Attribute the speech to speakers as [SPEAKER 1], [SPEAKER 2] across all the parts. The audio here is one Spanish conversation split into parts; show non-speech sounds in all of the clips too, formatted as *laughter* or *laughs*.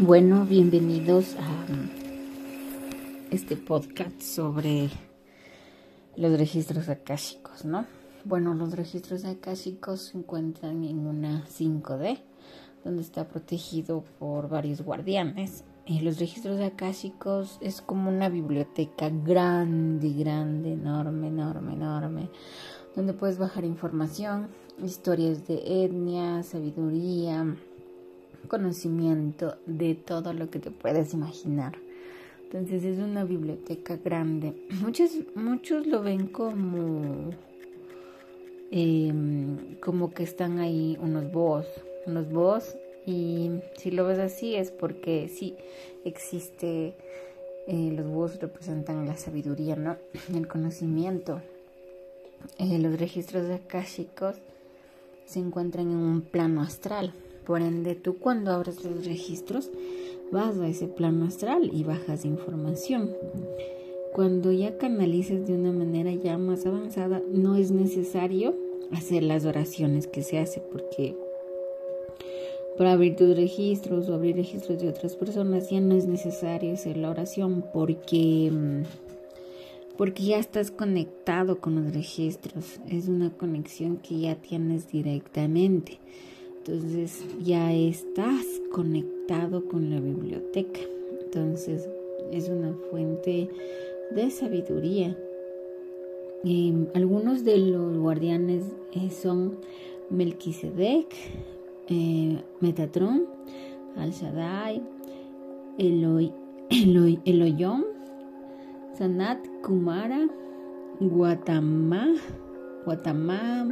[SPEAKER 1] Bueno, bienvenidos a este podcast sobre los registros akáshicos, ¿no? Bueno, los registros akáshicos se encuentran en una 5D, donde está protegido por varios guardianes. Y los registros akáshicos es como una biblioteca grande, grande, enorme, enorme, enorme, donde puedes bajar información, historias de etnia, sabiduría, conocimiento de todo lo que te puedes imaginar. Entonces es una biblioteca grande. *clears throat* Muchos, muchos lo ven como, em, como que están ahí unos boss, unos boss. Y si lo ves así es porque sí existe, eh, los boss representan la sabiduría, ¿no? *clears throat* El conocimiento. Eh, los registros akashicos se encuentran en un plano astral por ende, tú cuando abres los registros vas a ese plano astral y bajas información. Cuando ya canalices de una manera ya más avanzada, no es necesario hacer las oraciones que se hace porque para abrir tus registros o abrir registros de otras personas ya no es necesario hacer la oración porque porque ya estás conectado con los registros es una conexión que ya tienes directamente entonces ya estás conectado con la biblioteca. Entonces es una fuente de sabiduría. algunos de los guardianes eh, son Melquisedec, eh, Metatron, Al Shaddai, Eloy, Eloy, Sanat Kumara, Guatamá, Guatamá,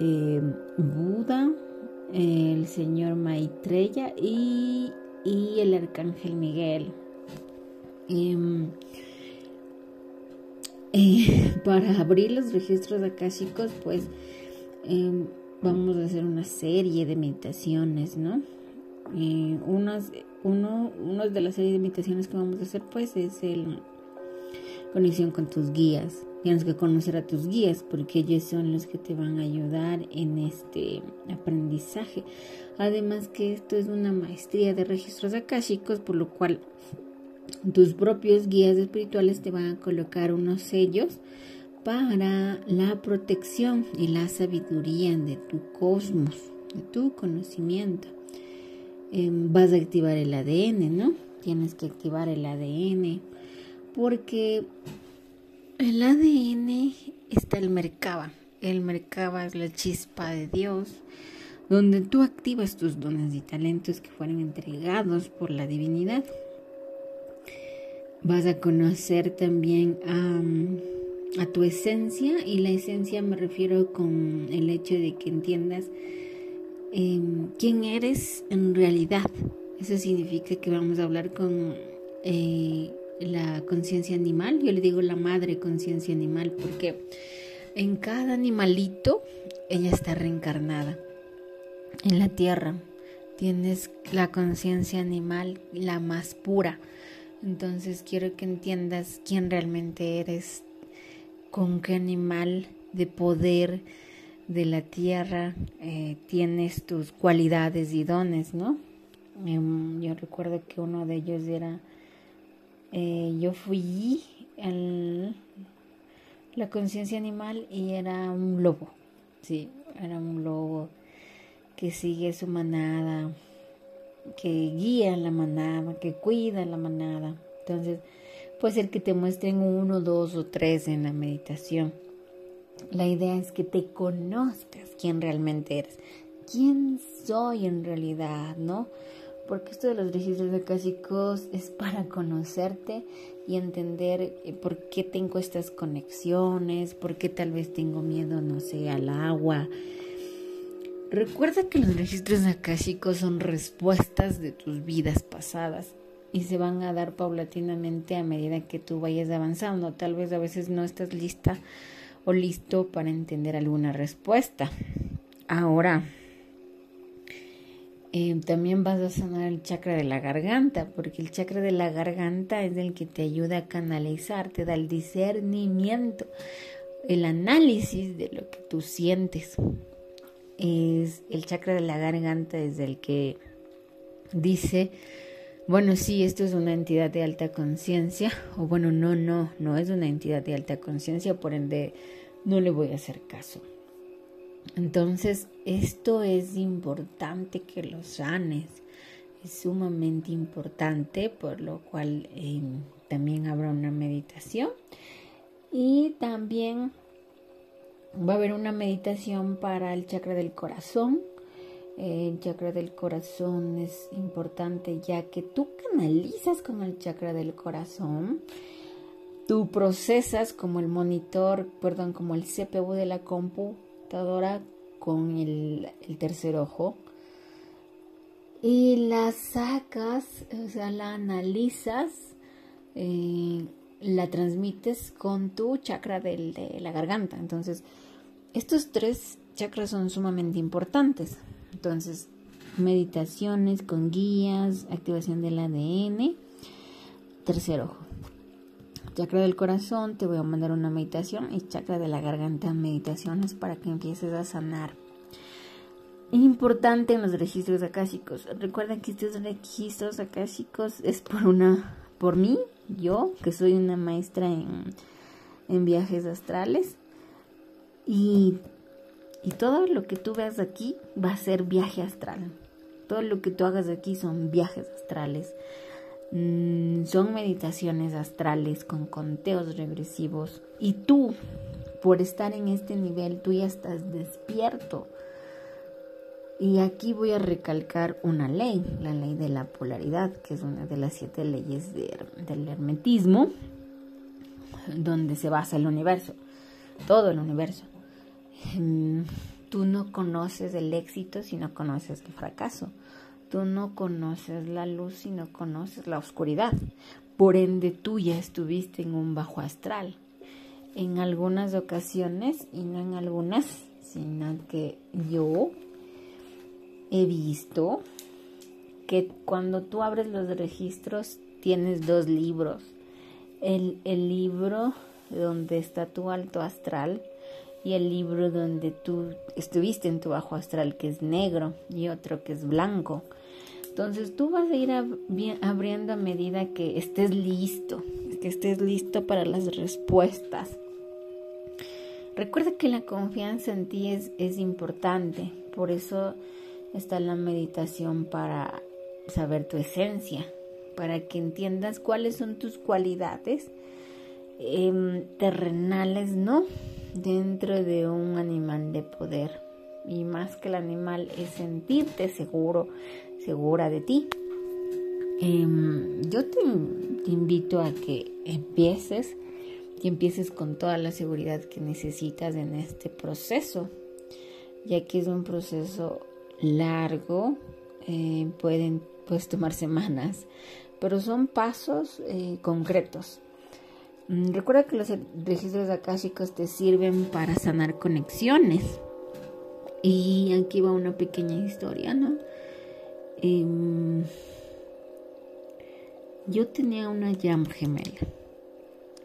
[SPEAKER 1] eh, Buda, el señor Maitreya y, el arcángel Miguel. Em, eh, *laughs* para abrir los registros akáshicos, pues em, vamos a hacer una serie de meditaciones, ¿no? Eh, unas, uno, uno de las series de meditaciones que vamos a hacer, pues, es el conexión con tus guías. Tienes que conocer a tus guías porque ellos son los que te van a ayudar en este aprendizaje. Además que esto es una maestría de registros akáshicos, por lo cual tus propios guías espirituales te van a colocar unos sellos para la protección y la sabiduría de tu cosmos, de tu conocimiento. Em, vas a activar el ADN, ¿no? Tienes que activar el ADN porque el ADN está el Merkaba. El Merkaba es la chispa de Dios, donde tú activas tus dones y talentos que fueron entregados por la divinidad. Vas a conocer también a, tu esencia, y la esencia me refiero con el hecho de que entiendas em, quién eres en realidad. Eso significa que vamos a hablar con eh, la conciencia animal, yo le digo la madre conciencia animal, porque en cada animalito ella está reencarnada. En la tierra tienes la conciencia animal la más pura. Entonces quiero que entiendas quién realmente eres, con qué animal de poder de la tierra eh, tienes tus cualidades y dones, ¿no? Em, yo recuerdo que uno de ellos era eh, yo fui a la conciencia animal y era un lobo, sí, era un lobo que sigue su manada, que guía la manada, que cuida la manada. Entonces, puede ser que te muestren uno, dos o tres en la meditación. La idea es que te conozcas quién realmente eres, quién soy en realidad, ¿no? Porque esto de los registros acásicos es para conocerte y entender eh, por qué tengo estas conexiones, por qué tal vez tengo miedo, no sé, al agua. Recuerda que los registros acásicos son respuestas de tus vidas pasadas y se van a dar paulatinamente a medida que tú vayas avanzando. Tal vez a veces no estás lista o listo para entender alguna respuesta. Ahora, eh, también vas a sanar el chakra de la garganta, porque el chakra de la garganta es el que te ayuda a canalizar, te da el discernimiento, el análisis de lo que tú sientes. Es el chakra de la garganta es el que dice, bueno, sí, esto es una entidad de alta conciencia, o bueno, no, no, no es una entidad de alta conciencia, por ende no le voy a hacer caso. Entonces, esto es importante que lo sanes, es sumamente importante, por lo cual eh, también habrá una meditación y también va a haber una meditación para el chakra del corazón. El chakra del corazón es importante ya que tú canalizas con el chakra del corazón. Tú procesas como el monitor, perdón, como el CPU de la con el, tercer ojo. Y la sacas, o sea, la analizas eh, la transmites con tu chakra de la garganta. Entonces, estos tres chakras son sumamente importantes. Entonces, meditaciones con guías, activación del ADN, tercer ojo. Chakra del corazón, te voy a mandar una meditación y chakra de la garganta, meditaciones para que empieces a sanar. Importante en los registros akáshicos. Recuerda que estos registros akáshicos es por una, por mí, yo, que soy una maestra en, en viajes astrales. Y, y todo lo que tú veas aquí va a ser viaje astral. Todo lo que tú hagas aquí son viajes astrales. Mm, son meditaciones astrales con conteos regresivos. Y tú, por estar en este nivel, tú ya estás despierto. Y aquí voy a recalcar una ley, la ley de la polaridad, que es una de las siete leyes del hermetismo, donde se basa el universo, todo el universo. Em, tú no conoces el éxito si no conoces el fracaso. Tú no conoces la luz si no conoces la oscuridad. Por ende, tú ya estuviste en un bajo astral. En algunas ocasiones, y no en algunas, sino que yo he visto que cuando tú abres los registros tienes dos libros. El, el libro donde está tu alto astral y el libro donde tú estuviste en tu bajo astral que es negro y otro que es blanco. Entonces tú vas a ir abriendo a medida que estés listo, que estés listo para las respuestas. Recuerda que la confianza en ti es, importante, por eso está la meditación para saber tu esencia, para que entiendas cuáles son tus cualidades em, terrenales, ¿no? Dentro de un animal de poder. Y más que el animal es sentirte seguro, segura de ti. Em, yo te, invito a que empieces y empieces con toda la seguridad que necesitas en este proceso, ya que es un proceso largo, eh, pueden pues, tomar semanas, pero son pasos eh, concretos. Mm, recuerda que los registros akáshicos te sirven para sanar conexiones. Y aquí va una pequeña historia, ¿no? Em, yo tenía una llama gemela.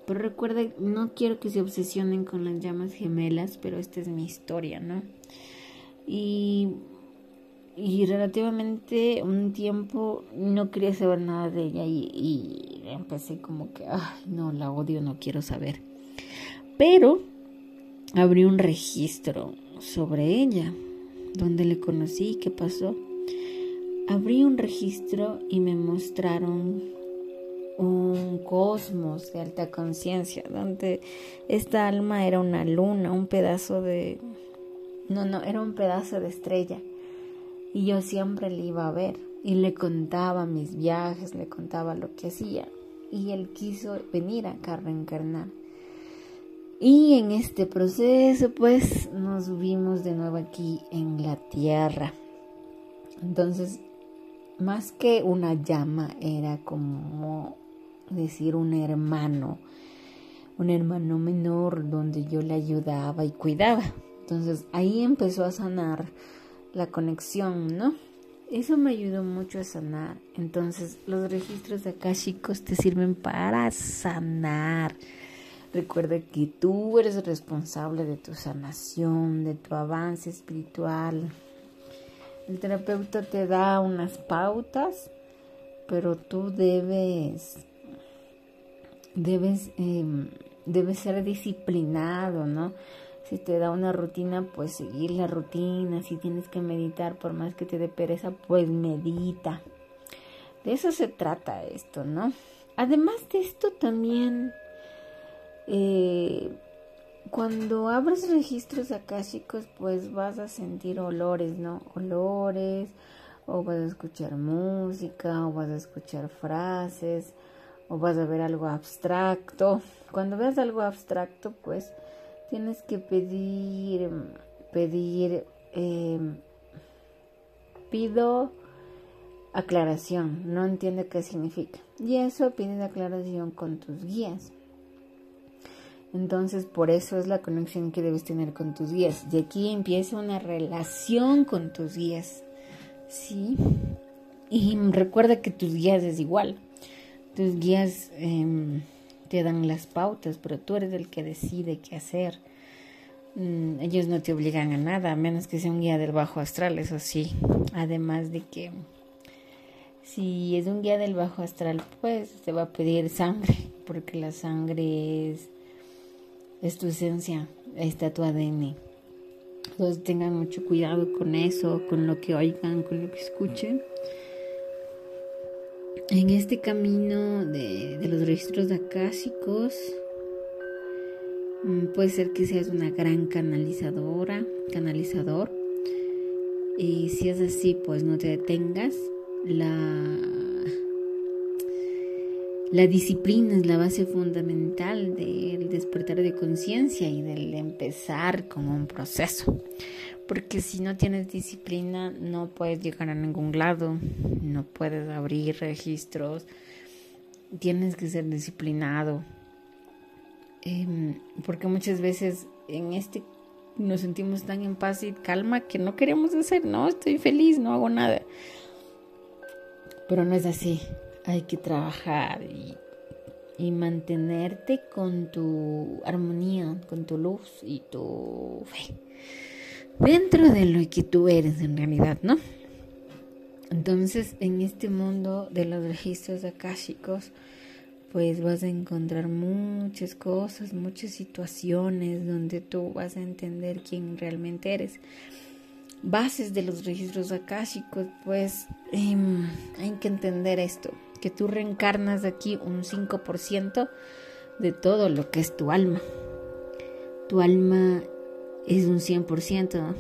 [SPEAKER 1] Pero recuerda, no quiero que se obsesionen con las llamas gemelas, pero esta es mi historia, ¿no? Y y relativamente un tiempo no quería saber nada de ella y, empecé como que, ay, no, la odio, no quiero saber. Pero abrí un registro sobre ella, donde le conocí, qué pasó. Abrí un registro y me mostraron un cosmos de alta conciencia, donde esta alma era una luna, un pedazo de... No, no, era un pedazo de estrella y yo siempre le iba a ver y le contaba mis viajes, le contaba lo que hacía y él quiso venir acá a reencarnar. Y en este proceso pues nos vimos de nuevo aquí en la tierra. Entonces, más que una llama, era como decir un hermano, un hermano menor donde yo le ayudaba y cuidaba. Entonces ahí empezó a sanar la conexión, ¿no? Eso me ayudó mucho a sanar. Entonces, los registros akashicos te sirven para sanar. Recuerda que tú eres responsable de tu sanación, de tu avance espiritual, El terapeuta te da unas pautas, pero tú debes, debes, em, debes ser disciplinado, ¿no? Si te da una rutina, pues seguir la rutina. Si tienes que meditar, por más que te dé pereza, pues medita. De eso se trata esto, ¿no? Además de esto también, eh, cuando abres registros akáshicos, pues vas a sentir olores, ¿no? Olores, o vas a escuchar música, o vas a escuchar frases, o vas a ver algo abstracto. Cuando veas algo abstracto, pues tienes que pedir, pedir, em, pido aclaración, no entiendo qué significa. Y eso pides aclaración con tus guías. Entonces, por eso es la conexión que debes tener con tus guías. De aquí empieza una relación con tus guías. ¿Sí? Y recuerda que tus guías es igual. Tus guías em, te dan las pautas, pero tú eres el que decide qué hacer. Mm, ellos no te obligan a nada, a menos que sea un guía del bajo astral, eso sí. Además de que si es un guía del bajo astral, pues te va a pedir sangre, porque la sangre es, tu esencia, está tu ADN. Entonces tengan mucho cuidado con eso, con lo que oigan, con lo que escuchen. En este camino de, los registros acásicos, mm, puede ser que seas una gran canalizadora, canalizador. Y si es así, pues no te detengas la disciplina es la base fundamental del despertar de conciencia y del empezar con un proceso. Porque si no tienes disciplina no puedes llegar a ningún lado, no puedes abrir registros, tienes que ser disciplinado. Em, porque muchas veces en este nos sentimos tan en paz y calma que no queremos hacer, no, estoy feliz, no hago nada. Pero no es así. Hay que trabajar y, mantenerte con tu armonía, con tu luz y tu fe. Dentro de lo que tú eres en realidad, ¿no? Entonces, en este mundo de los registros akáshicos, pues vas a encontrar muchas cosas, muchas situaciones donde tú vas a entender quién realmente eres bases de los registros akáshicos, pues em, hay que entender esto, que tú reencarnas aquí un 5% de todo lo que es tu alma. Tu alma es un 100%, ¿no?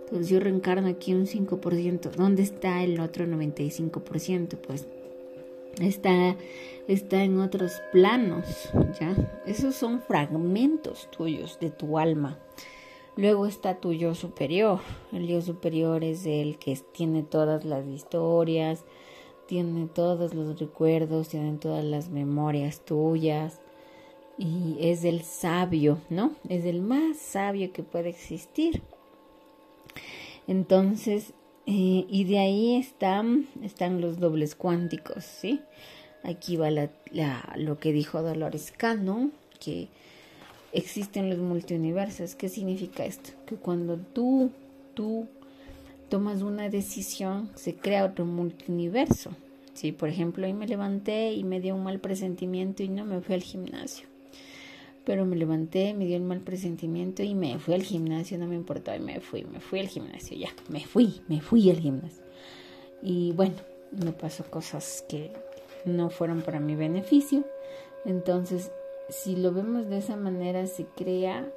[SPEAKER 1] Entonces yo reencarno aquí un 5%. ¿Dónde está el otro 95%? Pues está, está en otros planos, ¿ya? Esos son fragmentos tuyos de tu alma. Luego está tu yo superior. El yo superior es el que tiene todas las historias, tiene todos los recuerdos, tiene todas las memorias tuyas y es el sabio, ¿no? Es el más sabio que puede existir. Entonces, eh, y de ahí están, están los dobles cuánticos, ¿sí? Aquí va la, lo que dijo Dolores Cano, que existen los multiuniversos. ¿Qué significa esto? Que cuando tú, tú tomas una decisión, se crea otro multiuniverso. Si, por ejemplo, hoy me levanté y me dio un mal presentimiento y no me fui al gimnasio. Pero me levanté, me dio un mal presentimiento y me fui al gimnasio, no me importaba y me fui, me fui al gimnasio, ya, me fui, me fui al gimnasio. Y bueno, me pasó cosas que no fueron para mi beneficio. Entonces si lo vemos de esa manera, se crea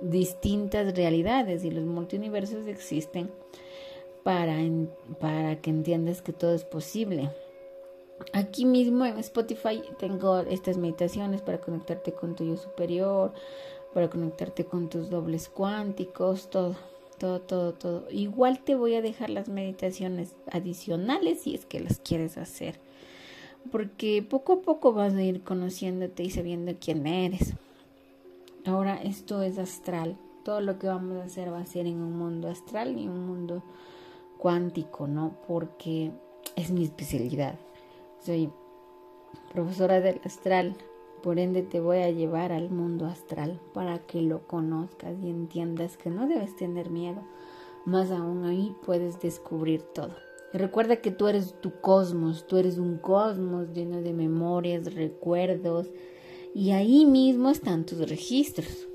[SPEAKER 1] distintas realidades y los multiversos existen para, para que entiendas que todo es posible. Aquí mismo en Spotify tengo estas meditaciones para conectarte con tu yo superior, para conectarte con tus dobles cuánticos, todo, todo, todo, todo. Igual te voy a dejar las meditaciones adicionales si es que las quieres hacer porque poco a poco vas a ir conociéndote y sabiendo quién eres. Ahora esto es astral. Todo lo que vamos a hacer va a ser en un mundo astral y un mundo cuántico, ¿no? Porque es mi especialidad. Soy profesora del astral, por ende te voy a llevar al mundo astral para que lo conozcas y entiendas que no debes tener miedo más aún ahí puedes descubrir todo. recuerda que tú eres tu cosmos, tú eres un cosmos lleno de memorias, recuerdos, y ahí mismo están tus registros.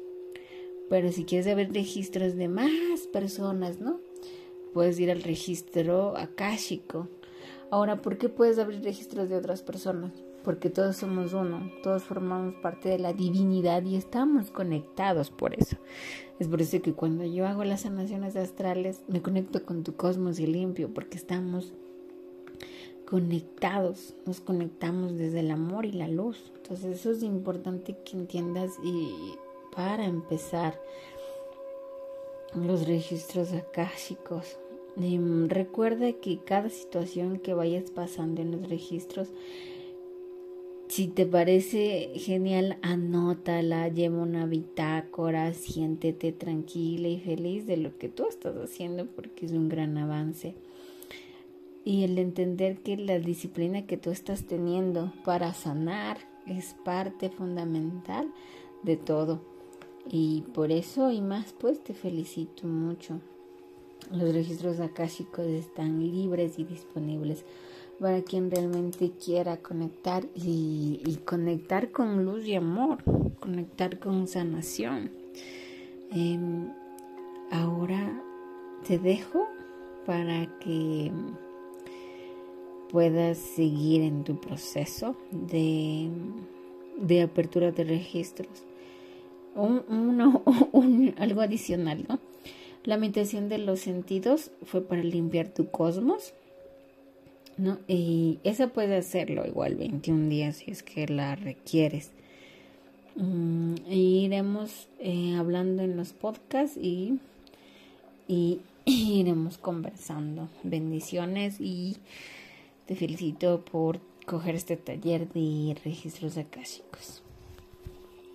[SPEAKER 1] Pero si quieres ver registros de más personas, ¿no? Puedes ir al registro akáshico. Ahora, ¿por qué puedes abrir registros de otras personas? Porque todos somos uno, todos formamos parte de la divinidad y estamos conectados por eso. Es por eso que cuando yo hago las sanaciones astrales me conecto con tu cosmos y limpio, porque estamos conectados, nos conectamos desde el amor y la luz. Entonces eso es importante que entiendas y para empezar los registros akáshicos. Em, recuerda que cada situación que vayas pasando en los registros, si te parece genial, anótala, lleva una bitácora, siéntete tranquila y feliz de lo que tú estás haciendo porque es un gran avance. Y el entender que la disciplina que tú estás teniendo para sanar es parte fundamental de todo. Y por eso y más, pues te felicito mucho. Los registros akáshicos están libres y disponibles para quien realmente quiera conectar y, conectar con luz y amor, conectar con sanación. Em, ahora te dejo para que puedas seguir en tu proceso de, de apertura de registros un, *laughs* algo adicional, ¿no? La meditación de los sentidos fue para limpiar tu cosmos, ¿no? Y esa puede hacerlo igual 21 días si es que la requieres. Mm, iremos eh, hablando en los podcasts y, y *clears throat* iremos conversando. Bendiciones y te felicito por coger este taller de registros akáshicos.